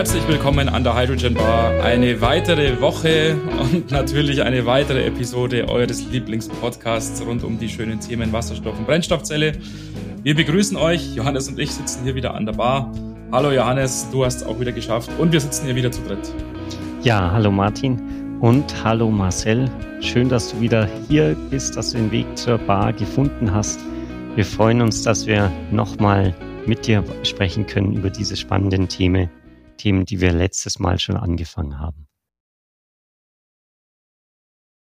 Herzlich willkommen an der Hydrogen Bar. Eine weitere Woche und natürlich eine weitere Episode eures Lieblingspodcasts rund um die schönen Themen Wasserstoff und Brennstoffzelle. Wir begrüßen euch. Johannes und ich sitzen hier wieder an der Bar. Hallo Johannes, du hast es auch wieder geschafft und wir sitzen hier wieder zu dritt. Ja, hallo Martin und hallo Marcel. Schön, dass du wieder hier bist, dass du den Weg zur Bar gefunden hast. Wir freuen uns, dass wir nochmal mit dir sprechen können über diese spannenden Themen Themen, die wir letztes Mal schon angefangen haben.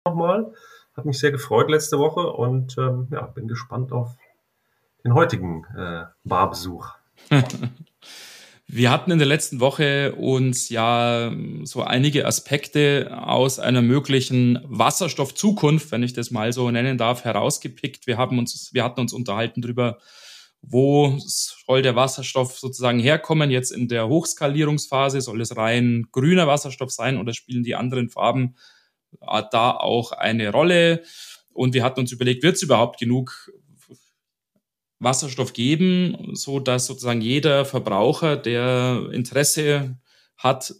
Nochmal, hat mich sehr gefreut letzte Woche und ähm, ja, bin gespannt auf den heutigen äh, Barbesuch. Wir hatten in der letzten Woche uns ja so einige Aspekte aus einer möglichen Wasserstoffzukunft, wenn ich das mal so nennen darf, herausgepickt. Wir haben uns, wir hatten uns unterhalten darüber, wo soll der Wasserstoff sozusagen herkommen? Jetzt in der Hochskalierungsphase soll es rein grüner Wasserstoff sein oder spielen die anderen Farben äh, da auch eine Rolle? Und wir hatten uns überlegt, wird es überhaupt genug Wasserstoff geben, so dass sozusagen jeder Verbraucher, der Interesse hat,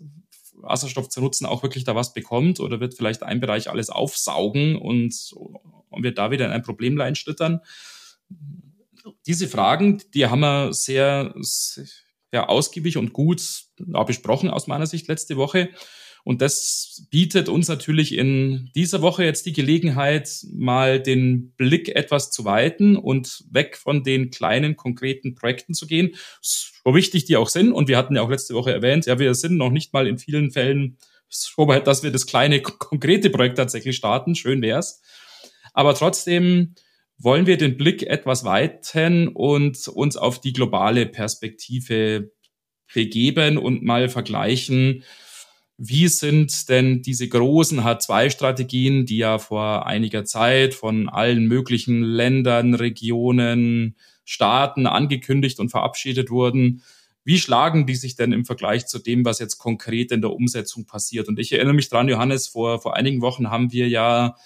Wasserstoff zu nutzen, auch wirklich da was bekommt oder wird vielleicht ein Bereich alles aufsaugen und, und wird da wieder in ein Problemlein schlittern? Diese Fragen, die haben wir sehr, sehr ausgiebig und gut besprochen aus meiner Sicht letzte Woche. Und das bietet uns natürlich in dieser Woche jetzt die Gelegenheit, mal den Blick etwas zu weiten und weg von den kleinen, konkreten Projekten zu gehen, so wichtig die auch sind. Und wir hatten ja auch letzte Woche erwähnt, ja, wir sind noch nicht mal in vielen Fällen so weit, dass wir das kleine, konkrete Projekt tatsächlich starten. Schön wär's. Aber trotzdem wollen wir den Blick etwas weiten und uns auf die globale Perspektive begeben und mal vergleichen, wie sind denn diese großen H2-Strategien, die ja vor einiger Zeit von allen möglichen Ländern, Regionen, Staaten angekündigt und verabschiedet wurden, wie schlagen die sich denn im Vergleich zu dem, was jetzt konkret in der Umsetzung passiert? Und ich erinnere mich dran, Johannes, vor, vor einigen Wochen haben wir ja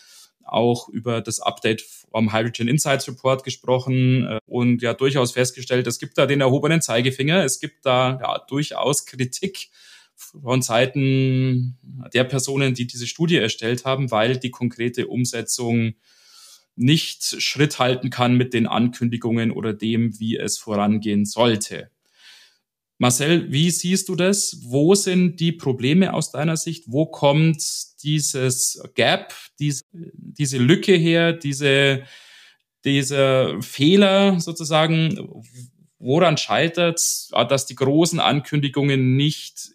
auch über das Update vom Hydrogen Insights Report gesprochen äh, und ja durchaus festgestellt, es gibt da den erhobenen Zeigefinger, es gibt da ja durchaus Kritik von Seiten der Personen, die diese Studie erstellt haben, weil die konkrete Umsetzung nicht Schritt halten kann mit den Ankündigungen oder dem, wie es vorangehen sollte. Marcel, wie siehst du das? Wo sind die Probleme aus deiner Sicht? Wo kommt dieses Gap, diese, diese Lücke her, diese, dieser Fehler sozusagen? Woran scheitert dass die großen Ankündigungen nicht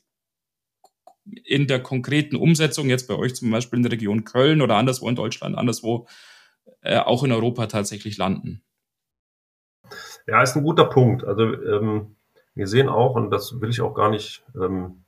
in der konkreten Umsetzung, jetzt bei euch zum Beispiel in der Region Köln oder anderswo in Deutschland, anderswo äh, auch in Europa tatsächlich landen? Ja, ist ein guter Punkt. Also ähm wir sehen auch, und das will ich auch gar nicht, ähm,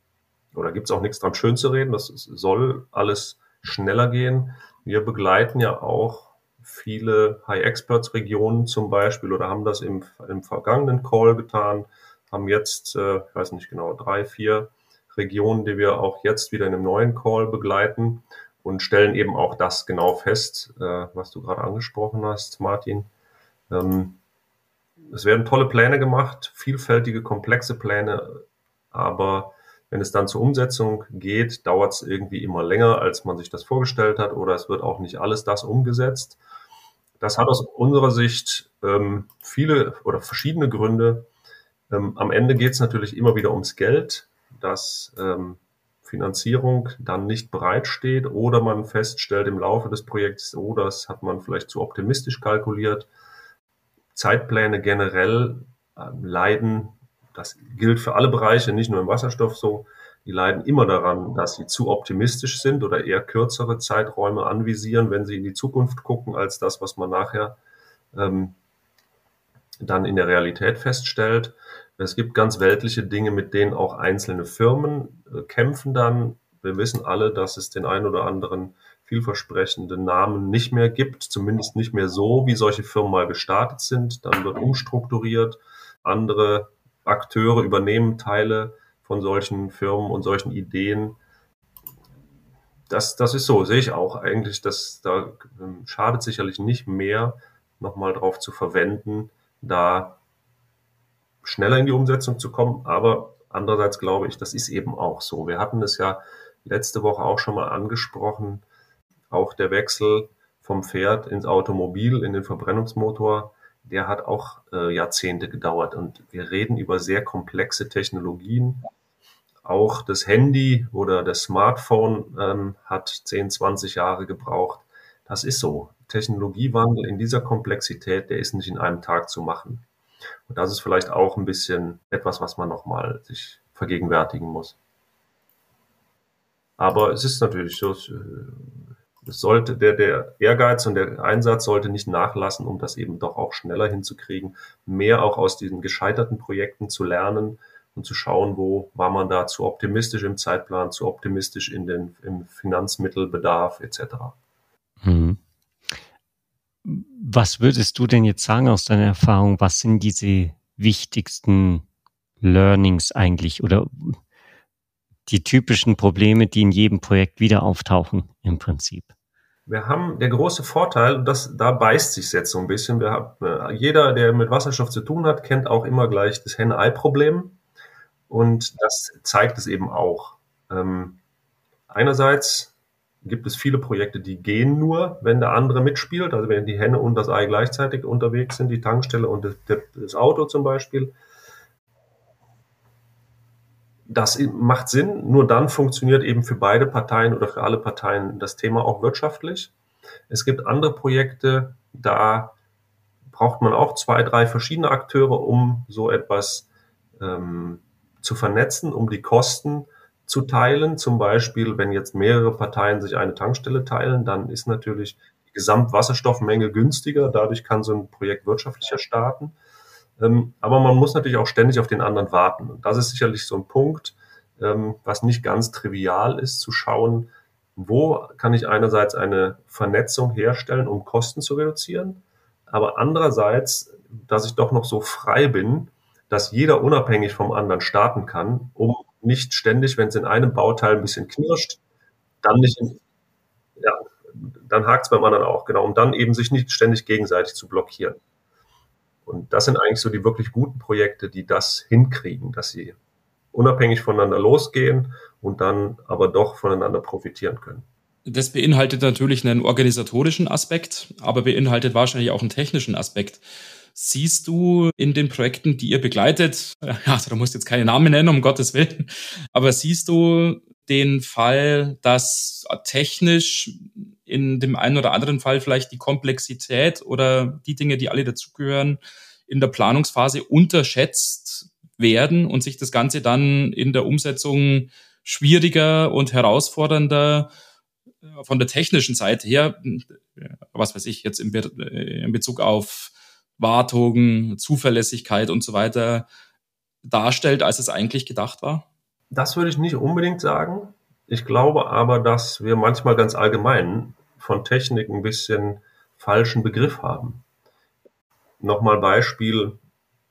oder gibt es auch nichts dran schön zu reden, das soll alles schneller gehen. Wir begleiten ja auch viele High-Experts-Regionen zum Beispiel oder haben das im, im vergangenen Call getan, haben jetzt, äh, ich weiß nicht genau, drei, vier Regionen, die wir auch jetzt wieder in einem neuen Call begleiten und stellen eben auch das genau fest, äh, was du gerade angesprochen hast, Martin. Ähm, es werden tolle Pläne gemacht, vielfältige, komplexe Pläne, aber wenn es dann zur Umsetzung geht, dauert es irgendwie immer länger, als man sich das vorgestellt hat, oder es wird auch nicht alles das umgesetzt. Das hat aus unserer Sicht ähm, viele oder verschiedene Gründe. Ähm, am Ende geht es natürlich immer wieder ums Geld, dass ähm, Finanzierung dann nicht bereitsteht oder man feststellt im Laufe des Projekts, oh, das hat man vielleicht zu optimistisch kalkuliert Zeitpläne generell äh, leiden, das gilt für alle Bereiche, nicht nur im Wasserstoff so, die leiden immer daran, dass sie zu optimistisch sind oder eher kürzere Zeiträume anvisieren, wenn sie in die Zukunft gucken, als das, was man nachher ähm, dann in der Realität feststellt. Es gibt ganz weltliche Dinge, mit denen auch einzelne Firmen äh, kämpfen dann. Wir wissen alle, dass es den einen oder anderen vielversprechende Namen nicht mehr gibt, zumindest nicht mehr so, wie solche Firmen mal gestartet sind. Dann wird umstrukturiert, andere Akteure übernehmen Teile von solchen Firmen und solchen Ideen. Das, das ist so, sehe ich auch eigentlich, dass da ähm, schadet sicherlich nicht mehr, nochmal drauf zu verwenden, da schneller in die Umsetzung zu kommen. Aber Andererseits glaube ich, das ist eben auch so. Wir hatten es ja letzte Woche auch schon mal angesprochen, auch der Wechsel vom Pferd ins Automobil, in den Verbrennungsmotor, der hat auch äh, Jahrzehnte gedauert. Und wir reden über sehr komplexe Technologien. Auch das Handy oder das Smartphone ähm, hat 10, 20 Jahre gebraucht. Das ist so. Technologiewandel in dieser Komplexität, der ist nicht in einem Tag zu machen. Und das ist vielleicht auch ein bisschen etwas, was man nochmal sich vergegenwärtigen muss. Aber es ist natürlich so, äh, es sollte der, der Ehrgeiz und der Einsatz sollte nicht nachlassen, um das eben doch auch schneller hinzukriegen, mehr auch aus diesen gescheiterten Projekten zu lernen und zu schauen, wo war man da zu optimistisch im Zeitplan, zu optimistisch in den, im Finanzmittelbedarf etc. Mhm. Was würdest du denn jetzt sagen aus deiner Erfahrung? Was sind diese wichtigsten Learnings eigentlich oder die typischen Probleme, die in jedem Projekt wieder auftauchen im Prinzip? Wir haben der große Vorteil, das, da beißt sich jetzt so ein bisschen. Wir haben, äh, jeder, der mit Wasserstoff zu tun hat, kennt auch immer gleich das Henne-Ei-Problem. Und das zeigt es eben auch. Ähm, einerseits gibt es viele Projekte, die gehen nur, wenn der andere mitspielt. Also wenn die Henne und das Ei gleichzeitig unterwegs sind, die Tankstelle und das Auto zum Beispiel. Das macht Sinn. Nur dann funktioniert eben für beide Parteien oder für alle Parteien das Thema auch wirtschaftlich. Es gibt andere Projekte, da braucht man auch zwei, drei verschiedene Akteure, um so etwas ähm, zu vernetzen, um die Kosten zu teilen. Zum Beispiel, wenn jetzt mehrere Parteien sich eine Tankstelle teilen, dann ist natürlich die Gesamtwasserstoffmenge günstiger. Dadurch kann so ein Projekt wirtschaftlicher starten. Ähm, aber man muss natürlich auch ständig auf den anderen warten. Und das ist sicherlich so ein Punkt, ähm, was nicht ganz trivial ist, zu schauen, wo kann ich einerseits eine Vernetzung herstellen, um Kosten zu reduzieren, aber andererseits, dass ich doch noch so frei bin, dass jeder unabhängig vom anderen starten kann, um nicht ständig, wenn es in einem Bauteil ein bisschen knirscht, dann nicht, in, ja, dann hakt es beim anderen auch, genau, um dann eben sich nicht ständig gegenseitig zu blockieren. Und das sind eigentlich so die wirklich guten Projekte, die das hinkriegen, dass sie unabhängig voneinander losgehen und dann aber doch voneinander profitieren können. Das beinhaltet natürlich einen organisatorischen Aspekt, aber beinhaltet wahrscheinlich auch einen technischen Aspekt. Siehst du in den Projekten, die ihr begleitet, also da musst du jetzt keine Namen nennen, um Gottes Willen, aber siehst du den Fall, dass technisch in dem einen oder anderen Fall vielleicht die Komplexität oder die Dinge, die alle dazugehören, in der Planungsphase unterschätzt werden und sich das Ganze dann in der Umsetzung schwieriger und herausfordernder äh, von der technischen Seite her, was weiß ich, jetzt in, Bezug auf Wartung, Zuverlässigkeit und so weiter darstellt, als es eigentlich gedacht war? Das würde ich nicht unbedingt sagen. Ich glaube aber, dass wir manchmal ganz allgemein von Technik ein bisschen falschen Begriff haben. Nochmal Beispiel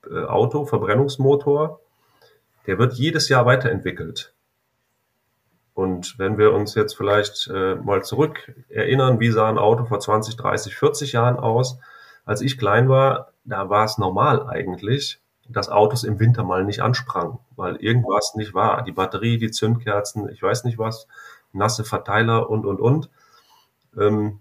äh, Auto, Verbrennungsmotor. Der wird jedes Jahr weiterentwickelt. Und wenn wir uns jetzt vielleicht äh, mal zurück erinnern, wie sah ein Auto vor 20, 30, 40 Jahren aus, als ich klein war, da war es normal eigentlich, dass Autos im Winter mal nicht ansprangen, weil irgendwas nicht war. Die Batterie, die Zündkerzen, ich weiß nicht was, nasse Verteiler und, und, und. Ähm,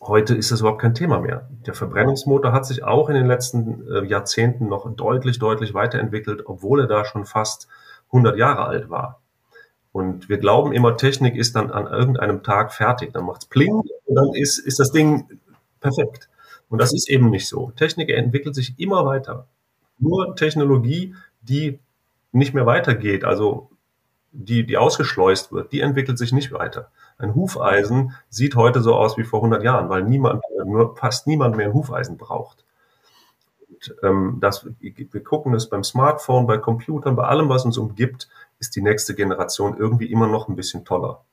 heute ist das überhaupt kein Thema mehr. Der Verbrennungsmotor hat sich auch in den letzten äh, Jahrzehnten noch deutlich, deutlich weiterentwickelt, obwohl er da schon fast 100 Jahre alt war. Und wir glauben immer, Technik ist dann an irgendeinem Tag fertig. Dann macht's pling und dann ist, ist das Ding perfekt. Und das ist eben nicht so. Technik entwickelt sich immer weiter. Nur Technologie, die nicht mehr weitergeht, also die, die ausgeschleust wird, die entwickelt sich nicht weiter. Ein Hufeisen sieht heute so aus wie vor 100 Jahren, weil niemand, nur fast niemand mehr ein Hufeisen braucht. Und, ähm, das, wir gucken es beim Smartphone, bei Computern, bei allem, was uns umgibt, ist die nächste Generation irgendwie immer noch ein bisschen toller.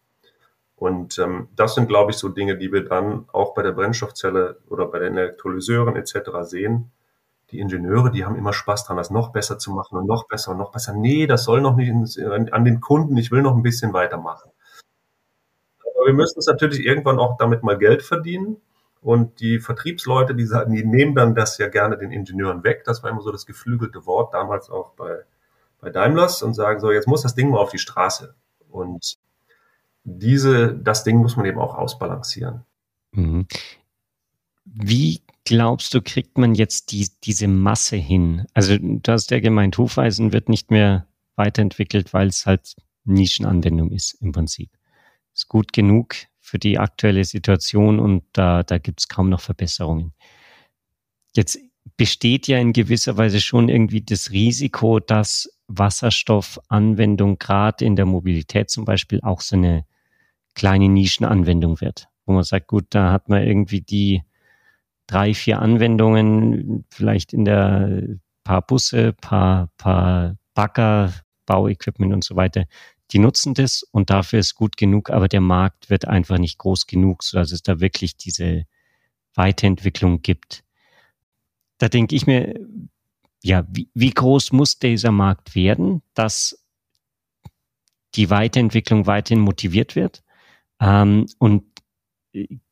Und ähm, das sind, glaube ich, so Dinge, die wir dann auch bei der Brennstoffzelle oder bei den Elektrolyseuren etc. sehen. Die Ingenieure, die haben immer Spaß dran, das noch besser zu machen und noch besser und noch besser. Nee, das soll noch nicht an den Kunden, ich will noch ein bisschen weitermachen. Aber wir müssen es natürlich irgendwann auch damit mal Geld verdienen. Und die Vertriebsleute, die, sagen, die nehmen dann das ja gerne den Ingenieuren weg. Das war immer so das geflügelte Wort, damals auch bei, bei Daimlers und sagen, so, jetzt muss das Ding mal auf die Straße. Und diese, das Ding muss man eben auch ausbalancieren. Wie glaubst du, kriegt man jetzt die, diese Masse hin? Also du hast ja gemeint, Hufeisen wird nicht mehr weiterentwickelt, weil es halt Nischenanwendung ist im Prinzip. Ist gut genug für die aktuelle Situation und da, da gibt es kaum noch Verbesserungen. Jetzt besteht ja in gewisser Weise schon irgendwie das Risiko, dass Wasserstoffanwendung gerade in der Mobilität zum Beispiel auch so eine kleine Nischenanwendung wird, wo man sagt, gut, da hat man irgendwie die drei, vier Anwendungen, vielleicht in der paar Busse, paar, paar Bagger, Bauequipment und so weiter, die nutzen das und dafür ist gut genug, aber der Markt wird einfach nicht groß genug, sodass es da wirklich diese Weiterentwicklung gibt. Da denke ich mir, ja, wie, wie groß muss dieser Markt werden, dass die Weiterentwicklung weiterhin motiviert wird? Ähm, und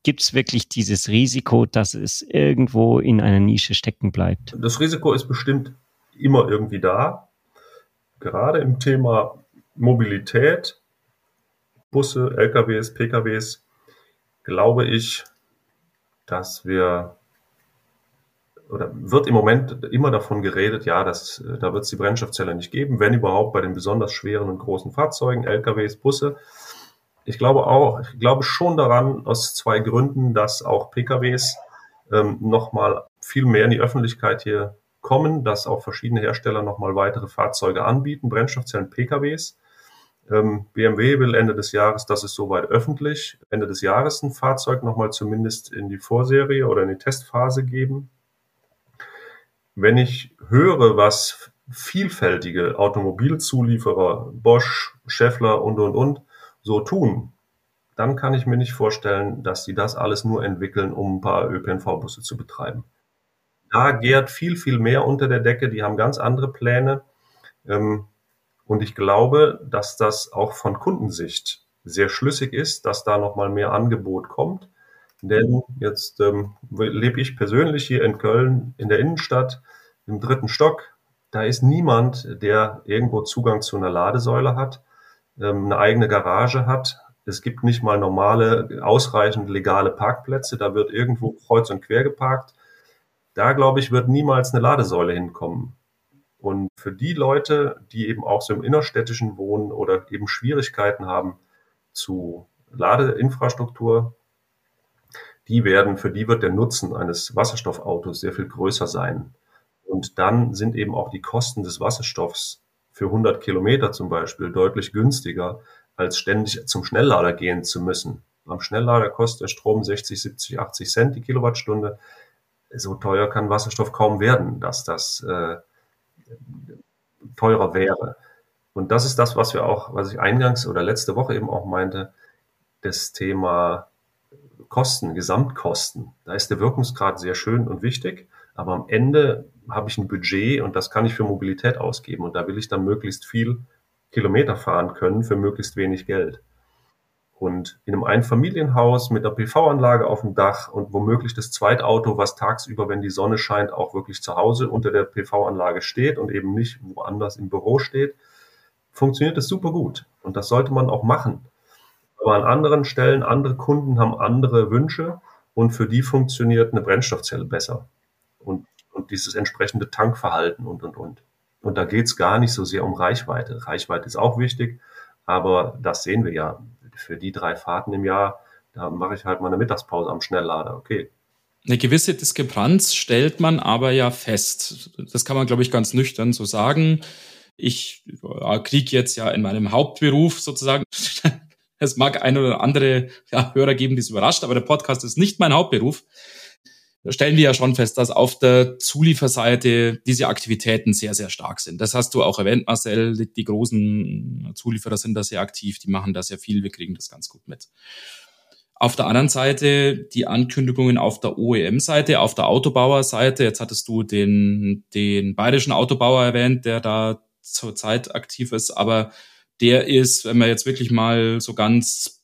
gibt es wirklich dieses Risiko, dass es irgendwo in einer Nische stecken bleibt? Das Risiko ist bestimmt immer irgendwie da. Gerade im Thema Mobilität, Busse, LKWs, PKWs, glaube ich, dass wir oder wird im Moment immer davon geredet, ja, das, da wird es die Brennstoffzelle nicht geben, wenn überhaupt bei den besonders schweren und großen Fahrzeugen, LKWs, Busse. Ich glaube auch, ich glaube schon daran, aus zwei Gründen, dass auch PKWs ähm, nochmal viel mehr in die Öffentlichkeit hier kommen, dass auch verschiedene Hersteller nochmal weitere Fahrzeuge anbieten, Brennstoffzellen PKWs. Ähm, BMW will Ende des Jahres, das ist soweit öffentlich, Ende des Jahres ein Fahrzeug nochmal zumindest in die Vorserie oder in die Testphase geben. Wenn ich höre, was vielfältige Automobilzulieferer, Bosch, Scheffler und, und, und so tun, dann kann ich mir nicht vorstellen, dass sie das alles nur entwickeln, um ein paar ÖPNV-Busse zu betreiben. Da gärt viel, viel mehr unter der Decke. Die haben ganz andere Pläne. Ähm, und ich glaube, dass das auch von Kundensicht sehr schlüssig ist, dass da nochmal mehr Angebot kommt. Denn jetzt ähm, lebe ich persönlich hier in Köln in der Innenstadt im dritten Stock. Da ist niemand, der irgendwo Zugang zu einer Ladesäule hat, eine eigene Garage hat. Es gibt nicht mal normale, ausreichend legale Parkplätze. Da wird irgendwo kreuz und quer geparkt. Da, glaube ich, wird niemals eine Ladesäule hinkommen. Und für die Leute, die eben auch so im innerstädtischen wohnen oder eben Schwierigkeiten haben zu Ladeinfrastruktur, die werden, für die wird der Nutzen eines Wasserstoffautos sehr viel größer sein. Und dann sind eben auch die Kosten des Wasserstoffs für 100 Kilometer zum Beispiel deutlich günstiger, als ständig zum Schnelllader gehen zu müssen. Am Schnelllader kostet der Strom 60, 70, 80 Cent die Kilowattstunde. So teuer kann Wasserstoff kaum werden, dass das äh, teurer wäre. Und das ist das, was wir auch, was ich eingangs oder letzte Woche eben auch meinte, das Thema Kosten, Gesamtkosten. Da ist der Wirkungsgrad sehr schön und wichtig, aber am Ende habe ich ein Budget und das kann ich für Mobilität ausgeben und da will ich dann möglichst viel Kilometer fahren können für möglichst wenig Geld. Und in einem Einfamilienhaus mit einer PV-Anlage auf dem Dach und womöglich das Zweitauto, was tagsüber, wenn die Sonne scheint, auch wirklich zu Hause unter der PV-Anlage steht und eben nicht woanders im Büro steht, funktioniert das super gut. Und das sollte man auch machen. Aber an anderen Stellen, andere Kunden haben andere Wünsche und für die funktioniert eine Brennstoffzelle besser. Und, und dieses entsprechende Tankverhalten und, und, und. Und da geht es gar nicht so sehr um Reichweite. Reichweite ist auch wichtig, aber das sehen wir ja für die drei Fahrten im Jahr, da mache ich halt mal eine Mittagspause am Schnelllader. Okay. Eine gewisse Diskrepanz stellt man aber ja fest. Das kann man, glaube ich, ganz nüchtern so sagen. Ich äh, kriege jetzt ja in meinem Hauptberuf sozusagen, es mag ein oder andere ja, Hörer geben, die es überrascht, aber der Podcast ist nicht mein Hauptberuf stellen wir ja schon fest, dass auf der Zulieferseite diese Aktivitäten sehr, sehr stark sind. Das hast du auch erwähnt, Marcel. Die großen Zulieferer sind da sehr aktiv, die machen da sehr viel, wir kriegen das ganz gut mit. Auf der anderen Seite die Ankündigungen auf der OEM-Seite, auf der Autobauer-Seite. Jetzt hattest du den, den bayerischen Autobauer erwähnt, der da zurzeit aktiv ist, aber der ist, wenn man jetzt wirklich mal so ganz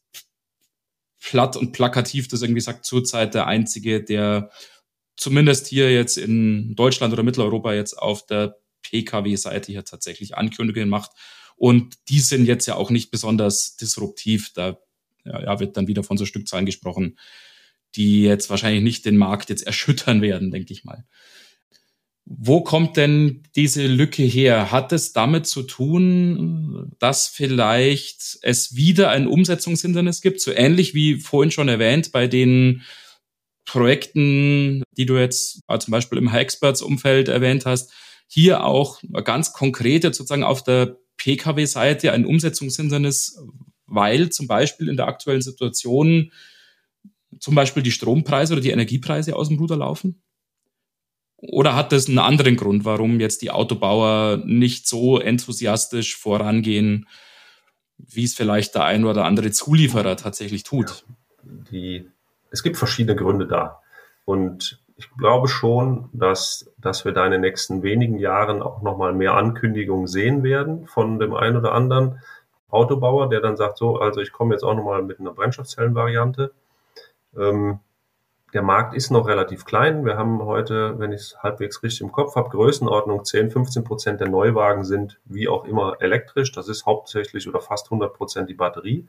platt und plakativ das irgendwie sagt, zurzeit der einzige, der zumindest hier jetzt in Deutschland oder Mitteleuropa jetzt auf der Pkw-Seite hier tatsächlich Ankündigungen macht. Und die sind jetzt ja auch nicht besonders disruptiv. Da ja, wird dann wieder von so Stückzahlen gesprochen, die jetzt wahrscheinlich nicht den Markt jetzt erschüttern werden, denke ich mal. Wo kommt denn diese Lücke her? Hat es damit zu tun, dass vielleicht es wieder ein Umsetzungshindernis gibt, so ähnlich wie vorhin schon erwähnt bei den Projekten, die du jetzt äh, zum Beispiel im High-Experts-Umfeld erwähnt hast, hier auch ganz konkret jetzt sozusagen auf der Pkw-Seite ein Umsetzungshindernis, weil zum Beispiel in der aktuellen Situation zum Beispiel die Strompreise oder die Energiepreise aus dem Ruder laufen? Oder hat das einen anderen Grund, warum jetzt die Autobauer nicht so enthusiastisch vorangehen, wie es vielleicht der ein oder andere Zulieferer tatsächlich tut? Ja, die, es gibt verschiedene Gründe da. Und ich glaube schon, dass, dass wir da in den nächsten wenigen Jahren auch nochmal mehr Ankündigungen sehen werden von dem einen oder anderen Autobauer, der dann sagt, so, also ich komme jetzt auch nochmal mit einer Brennstoffzellenvariante. Ähm, der Markt ist noch relativ klein. Wir haben heute, wenn ich es halbwegs richtig im Kopf habe, Größenordnung 10, 15 Prozent der Neuwagen sind wie auch immer elektrisch. Das ist hauptsächlich oder fast 100 Prozent die Batterie.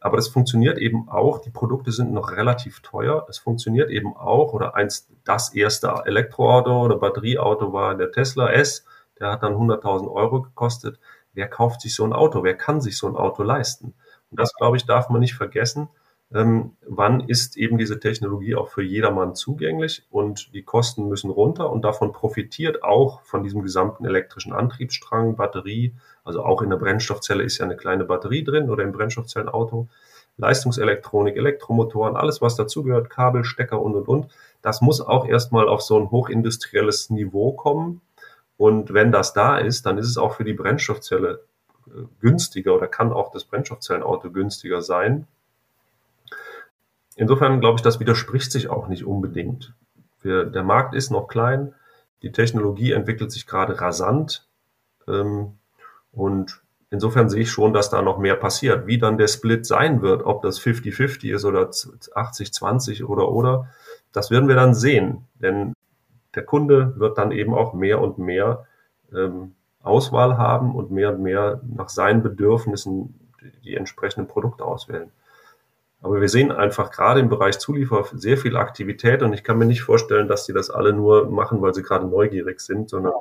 Aber das funktioniert eben auch. Die Produkte sind noch relativ teuer. Es funktioniert eben auch. Oder eins, das erste Elektroauto oder Batterieauto war der Tesla S. Der hat dann 100.000 Euro gekostet. Wer kauft sich so ein Auto? Wer kann sich so ein Auto leisten? Und das, glaube ich, darf man nicht vergessen ähm, wann ist eben diese Technologie auch für jedermann zugänglich und die Kosten müssen runter und davon profitiert auch von diesem gesamten elektrischen Antriebsstrang, Batterie, also auch in der Brennstoffzelle ist ja eine kleine Batterie drin oder im Brennstoffzellenauto, Leistungselektronik, Elektromotoren, alles was dazugehört, Kabel, Stecker und und und. Das muss auch erstmal auf so ein hochindustrielles Niveau kommen. Und wenn das da ist, dann ist es auch für die Brennstoffzelle äh, günstiger oder kann auch das Brennstoffzellenauto günstiger sein Insofern glaube ich, das widerspricht sich auch nicht unbedingt. Wir, der Markt ist noch klein, die Technologie entwickelt sich gerade rasant ähm, und insofern sehe ich schon, dass da noch mehr passiert. Wie dann der Split sein wird, ob das 50-50 ist oder 80-20 oder oder, das werden wir dann sehen. Denn der Kunde wird dann eben auch mehr und mehr ähm, Auswahl haben und mehr und mehr nach seinen Bedürfnissen die, die entsprechenden Produkte auswählen. Aber wir sehen einfach gerade im Bereich Zuliefer sehr viel Aktivität und ich kann mir nicht vorstellen, dass die das alle nur machen, weil sie gerade neugierig sind, sondern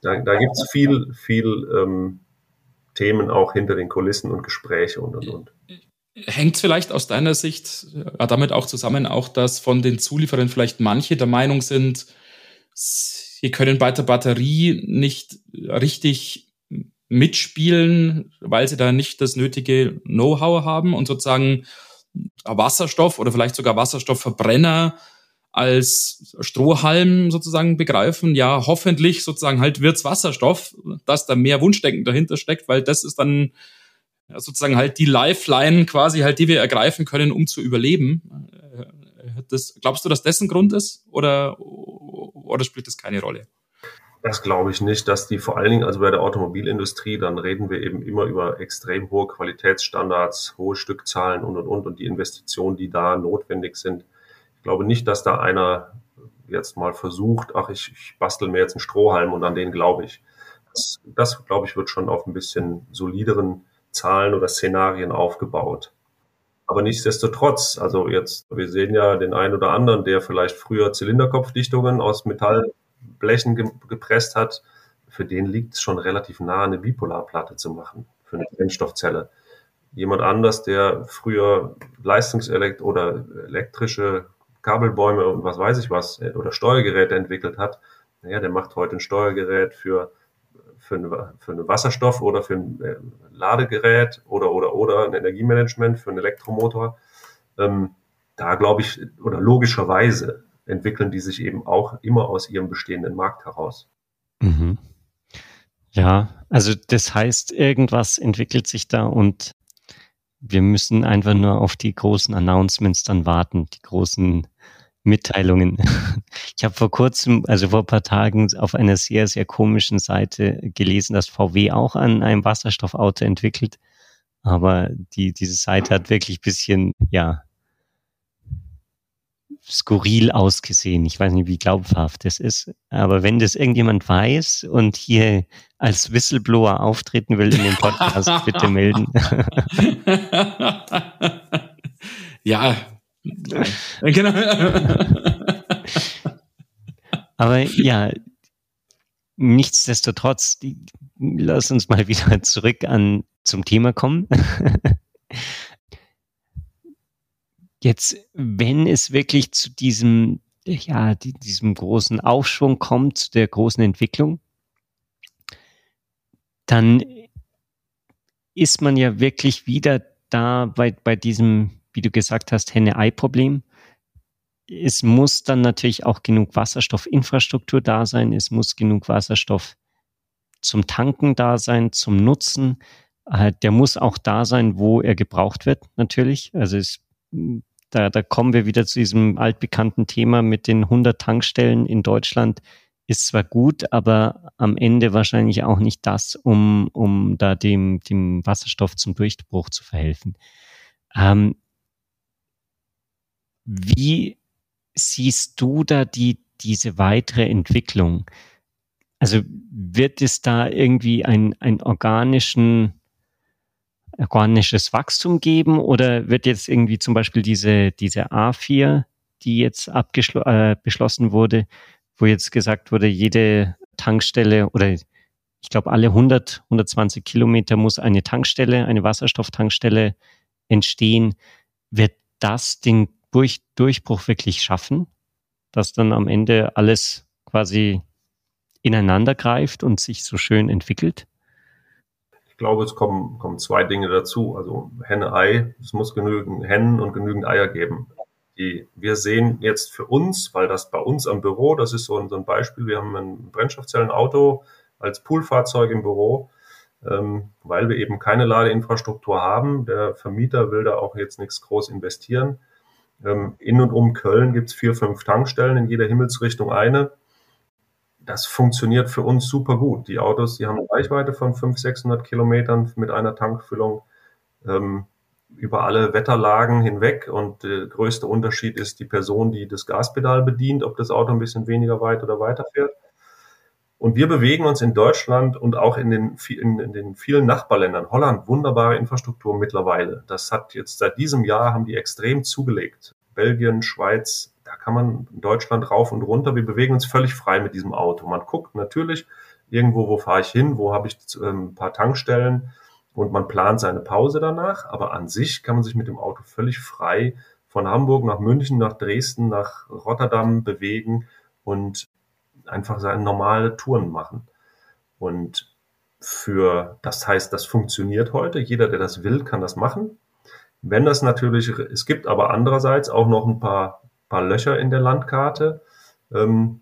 da, da gibt es viel, viel ähm, Themen auch hinter den Kulissen und Gespräche und und und. Hängt vielleicht aus deiner Sicht ja, damit auch zusammen, auch dass von den Zulieferern vielleicht manche der Meinung sind, sie können bei der Batterie nicht richtig mitspielen, weil sie da nicht das nötige Know-how haben und sozusagen Wasserstoff oder vielleicht sogar Wasserstoffverbrenner als Strohhalm sozusagen begreifen. Ja, hoffentlich sozusagen halt wird's Wasserstoff, dass da mehr Wunschdenken dahinter steckt, weil das ist dann sozusagen halt die Lifeline quasi halt, die wir ergreifen können, um zu überleben. Das, glaubst du, dass das ein Grund ist oder, oder spielt das keine Rolle? Das glaube ich nicht, dass die vor allen Dingen, also bei der Automobilindustrie, dann reden wir eben immer über extrem hohe Qualitätsstandards, hohe Stückzahlen und und und und die Investitionen, die da notwendig sind. Ich glaube nicht, dass da einer jetzt mal versucht, ach, ich, ich bastel mir jetzt einen Strohhalm und an den glaube ich. Das, das, glaube ich, wird schon auf ein bisschen solideren Zahlen oder Szenarien aufgebaut. Aber nichtsdestotrotz, also jetzt, wir sehen ja den einen oder anderen, der vielleicht früher Zylinderkopfdichtungen aus Metall Blechen ge gepresst hat, für den liegt es schon relativ nah, eine Bipolarplatte zu machen, für eine Brennstoffzelle. Jemand anders, der früher Leistungselekt oder elektrische Kabelbäume und was weiß ich was äh, oder Steuergeräte entwickelt hat, naja, der macht heute ein Steuergerät für, für, eine, für eine Wasserstoff oder für ein äh, Ladegerät oder, oder, oder ein Energiemanagement für einen Elektromotor. Ähm, da glaube ich, oder logischerweise entwickeln die sich eben auch immer aus ihrem bestehenden Markt heraus. Mhm. Ja, also das heißt, irgendwas entwickelt sich da und wir müssen einfach nur auf die großen Announcements dann warten, die großen Mitteilungen. Ich habe vor kurzem, also vor ein paar Tagen, auf einer sehr, sehr komischen Seite gelesen, dass VW auch an einem Wasserstoffauto entwickelt. Aber die, diese Seite hat wirklich bisschen, ja, skurril ausgesehen. Ich weiß nicht, wie glaubhaft das ist. Aber wenn das irgendjemand weiß und hier als Whistleblower auftreten will in dem Podcast, bitte melden. ja, genau. Aber ja, nichtsdestotrotz, die, lass uns mal wieder zurück an zum Thema kommen. Jetzt, wenn es wirklich zu diesem, ja, diesem großen Aufschwung kommt, zu der großen Entwicklung, dann ist man ja wirklich wieder da bei, bei diesem, wie du gesagt hast, Henne-Ei-Problem. Es muss dann natürlich auch genug Wasserstoffinfrastruktur da sein. Es muss genug Wasserstoff zum Tanken da sein, zum Nutzen. Äh, der muss auch da sein, wo er gebraucht wird, natürlich. Also es da, da kommen wir wieder zu diesem altbekannten Thema mit den 100 Tankstellen in Deutschland. Ist zwar gut, aber am Ende wahrscheinlich auch nicht das, um, um da dem, dem Wasserstoff zum Durchbruch zu verhelfen. Ähm, wie siehst du da die, diese weitere Entwicklung? Also wird es da irgendwie ein, ein organischen organisches Wachstum geben oder wird jetzt irgendwie zum Beispiel diese, diese A4, die jetzt äh, beschlossen wurde, wo jetzt gesagt wurde, jede Tankstelle oder ich glaube alle 100, 120 Kilometer muss eine Tankstelle, eine Wasserstofftankstelle entstehen. Wird das den Durch Durchbruch wirklich schaffen, dass dann am Ende alles quasi ineinander greift und sich so schön entwickelt? Glaube, es kommen, kommen zwei Dinge dazu. Also Henne-Ei, es muss genügend Hennen und genügend Eier geben. Die, wir sehen jetzt für uns, weil das bei uns am Büro, das ist so ein, so ein Beispiel, wir haben ein Brennstoffzellenauto als Poolfahrzeug im Büro, ähm, weil wir eben keine Ladeinfrastruktur haben. Der Vermieter will da auch jetzt nichts groß investieren. Ähm, in und um Köln gibt es vier, fünf Tankstellen, in jeder Himmelsrichtung eine das funktioniert für uns super gut. Die Autos, die haben eine Reichweite von 500, 600 Kilometern mit einer Tankfüllung ähm, über alle Wetterlagen hinweg. Und der größte Unterschied ist die Person, die das Gaspedal bedient, ob das Auto ein bisschen weniger weit oder weiter fährt. Und wir bewegen uns in Deutschland und auch in den, in, in den vielen Nachbarländern. Holland, wunderbare Infrastruktur mittlerweile. Das hat jetzt seit diesem Jahr haben die extrem zugelegt. Belgien, Schweiz, da kann man in Deutschland rauf und runter. Wir bewegen uns völlig frei mit diesem Auto. Man guckt natürlich irgendwo, wo fahre ich hin, wo habe ich ähm, ein paar Tankstellen und man plant seine Pause danach. Aber an sich kann man sich mit dem Auto völlig frei von Hamburg nach München, nach Dresden, nach Rotterdam bewegen und einfach seine normale Touren machen. Und für, das heißt, das funktioniert heute. Jeder, der das will, kann das machen. Wenn das natürlich, es gibt aber andererseits auch noch ein paar paar Löcher in der Landkarte. Ähm,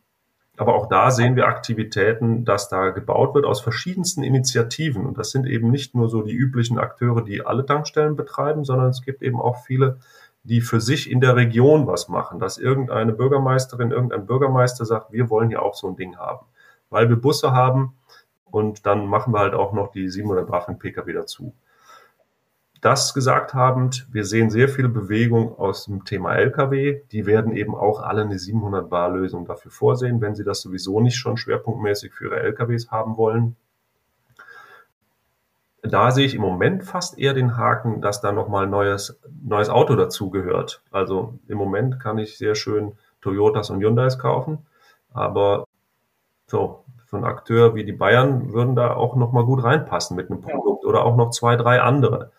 aber auch da sehen wir Aktivitäten, dass da gebaut wird aus verschiedensten Initiativen. Und das sind eben nicht nur so die üblichen Akteure, die alle Tankstellen betreiben, sondern es gibt eben auch viele, die für sich in der Region was machen. Dass irgendeine Bürgermeisterin, irgendein Bürgermeister sagt, wir wollen hier auch so ein Ding haben. Weil wir Busse haben und dann machen wir halt auch noch die 700 Waffen Pkw dazu. Das gesagt habend, wir sehen sehr viel Bewegung aus dem Thema Lkw. Die werden eben auch alle eine 700 Bar Lösung dafür vorsehen, wenn sie das sowieso nicht schon schwerpunktmäßig für ihre Lkws haben wollen. Da sehe ich im Moment fast eher den Haken, dass da nochmal ein neues, neues Auto dazu gehört. Also im Moment kann ich sehr schön Toyotas und Hyundais kaufen, aber so, so ein Akteur wie die Bayern würden da auch nochmal gut reinpassen mit einem Produkt oder auch noch zwei, drei andere.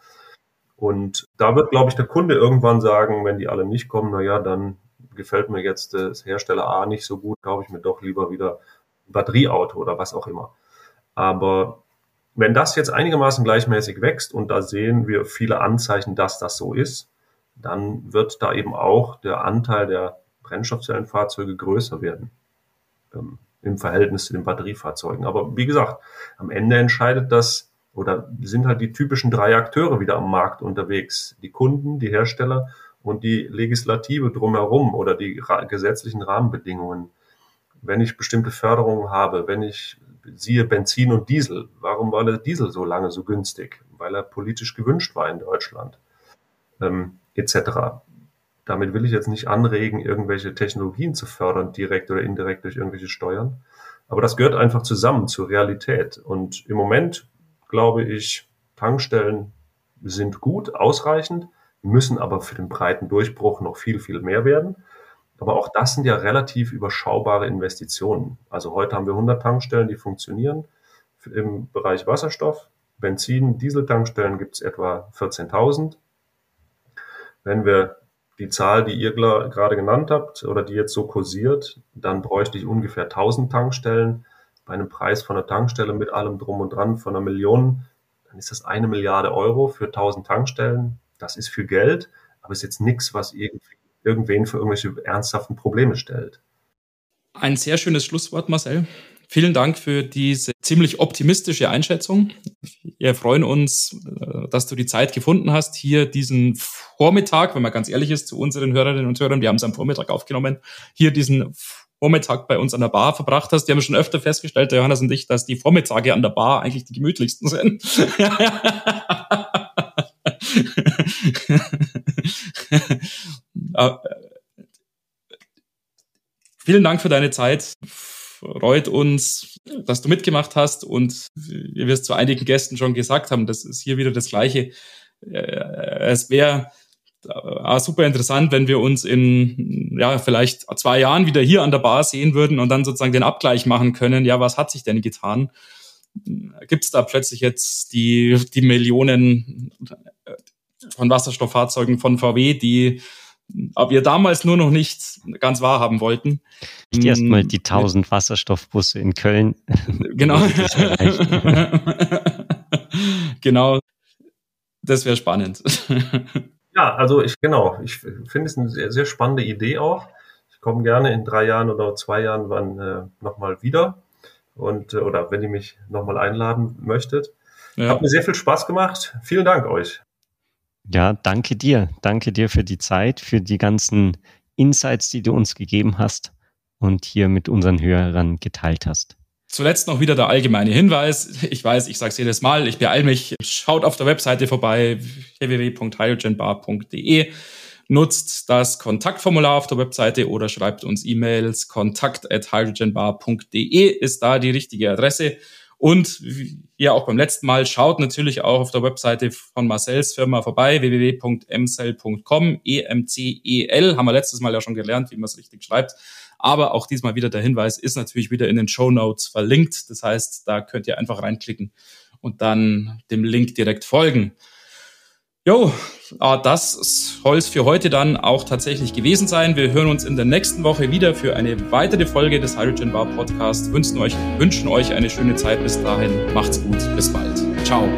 Und da wird, glaube ich, der Kunde irgendwann sagen, wenn die alle nicht kommen, na ja, dann gefällt mir jetzt das Hersteller A nicht so gut, kaufe ich mir doch lieber wieder ein Batterieauto oder was auch immer. Aber wenn das jetzt einigermaßen gleichmäßig wächst und da sehen wir viele Anzeichen, dass das so ist, dann wird da eben auch der Anteil der Brennstoffzellenfahrzeuge größer werden ähm, im Verhältnis zu den Batteriefahrzeugen. Aber wie gesagt, am Ende entscheidet das oder sind halt die typischen drei Akteure wieder am Markt unterwegs. Die Kunden, die Hersteller und die Legislative drumherum oder die gesetzlichen Rahmenbedingungen. Wenn ich bestimmte Förderungen habe, wenn ich siehe Benzin und Diesel, warum war der Diesel so lange so günstig? Weil er politisch gewünscht war in Deutschland, ähm, etc. damit will ich jetzt nicht anregen, irgendwelche Technologien zu fördern, direkt oder indirekt durch irgendwelche Steuern. Aber das gehört einfach zusammen zur Realität. Und im Moment glaube ich, Tankstellen sind gut, ausreichend, müssen aber für den breiten Durchbruch noch viel, viel mehr werden. Aber auch das sind ja relativ überschaubare Investitionen. Also heute haben wir 100 Tankstellen, die funktionieren im Bereich Wasserstoff. Benzin, Dieseltankstellen gibt es etwa 14.000. Wenn wir die Zahl, die ihr gerade genannt habt oder die jetzt so kursiert, dann bräuchte ich ungefähr 1000 Tankstellen bei einem Preis von einer Tankstelle mit allem drum und dran von einer Million. Dann ist das eine Milliarde Euro für 1000 Tankstellen. Das ist viel Geld, aber ist jetzt nichts, was irgendwen für irgendwelche ernsthaften Probleme stellt. Ein sehr schönes Schlusswort, Marcel. Vielen Dank für diese ziemlich optimistische Einschätzung. Wir freuen uns, äh, dass du die Zeit gefunden hast, hier diesen Vormittag, wenn man ganz ehrlich ist, zu unseren Hörerinnen und Hörern, wir haben es am Vormittag aufgenommen, hier diesen Vormittag bei uns an der Bar verbracht hast. Die haben schon öfter festgestellt, der Johannes und ich, dass die Vormittage an der Bar eigentlich die gemütlichsten sind. Äh, vielen Dank für deine Zeit freut uns, dass du mitgemacht hast und wir es zu einigen Gästen schon gesagt haben, das ist hier wieder das Gleiche. Äh, es wäre äh, super interessant, wenn wir uns in ja vielleicht zwei Jahren wieder hier an der Bar sehen würden und dann sozusagen den Abgleich machen können. Ja, was hat sich denn getan? Gibt es da plötzlich jetzt die die Millionen von Wasserstofffahrzeugen von VW, die aber wir damals nur noch nicht ganz wahrhaben wollten. Nicht erstmal die 1000 mm. Wasserstoffbusse in Köln. Genau. genau. Das wäre spannend. Ja, also ich, genau, ich finde es eine sehr, sehr spannende Idee auch. Ich komme gerne in drei Jahren oder zwei Jahren wann äh, nochmal wieder und äh, oder wenn ihr mich nochmal einladen möchtet. Ja. Hat mir sehr viel Spaß gemacht. Vielen Dank euch. Ja, danke dir. Danke dir für die Zeit, für die ganzen Insights, die du uns gegeben hast und hier mit unseren Hörern geteilt hast. Zuletzt noch wieder der allgemeine Hinweis. Ich weiß, ich sage es jedes Mal, ich beeile mich. Schaut auf der Webseite vorbei, www.hydrogenbar.de. Nutzt das Kontaktformular auf der Webseite oder schreibt uns E-Mails. Kontakt at hydrogenbar.de ist da die richtige Adresse. Und ja, auch beim letzten Mal, schaut natürlich auch auf der Webseite von Marcells Firma vorbei, www.mcel.com, E-M-C-E-L, haben wir letztes Mal ja schon gelernt, wie man es richtig schreibt. Aber auch diesmal wieder der Hinweis, ist natürlich wieder in den Show Notes verlinkt. Das heißt, da könnt ihr einfach reinklicken und dann dem Link direkt folgen. Jo, ah, das soll es für heute dann auch tatsächlich gewesen sein. Wir hören uns in der nächsten Woche wieder für eine weitere Folge des Hydrogen Bar Podcast. Wünschen euch, wünschen euch eine schöne Zeit bis dahin. Macht's gut. Bis bald. Ciao.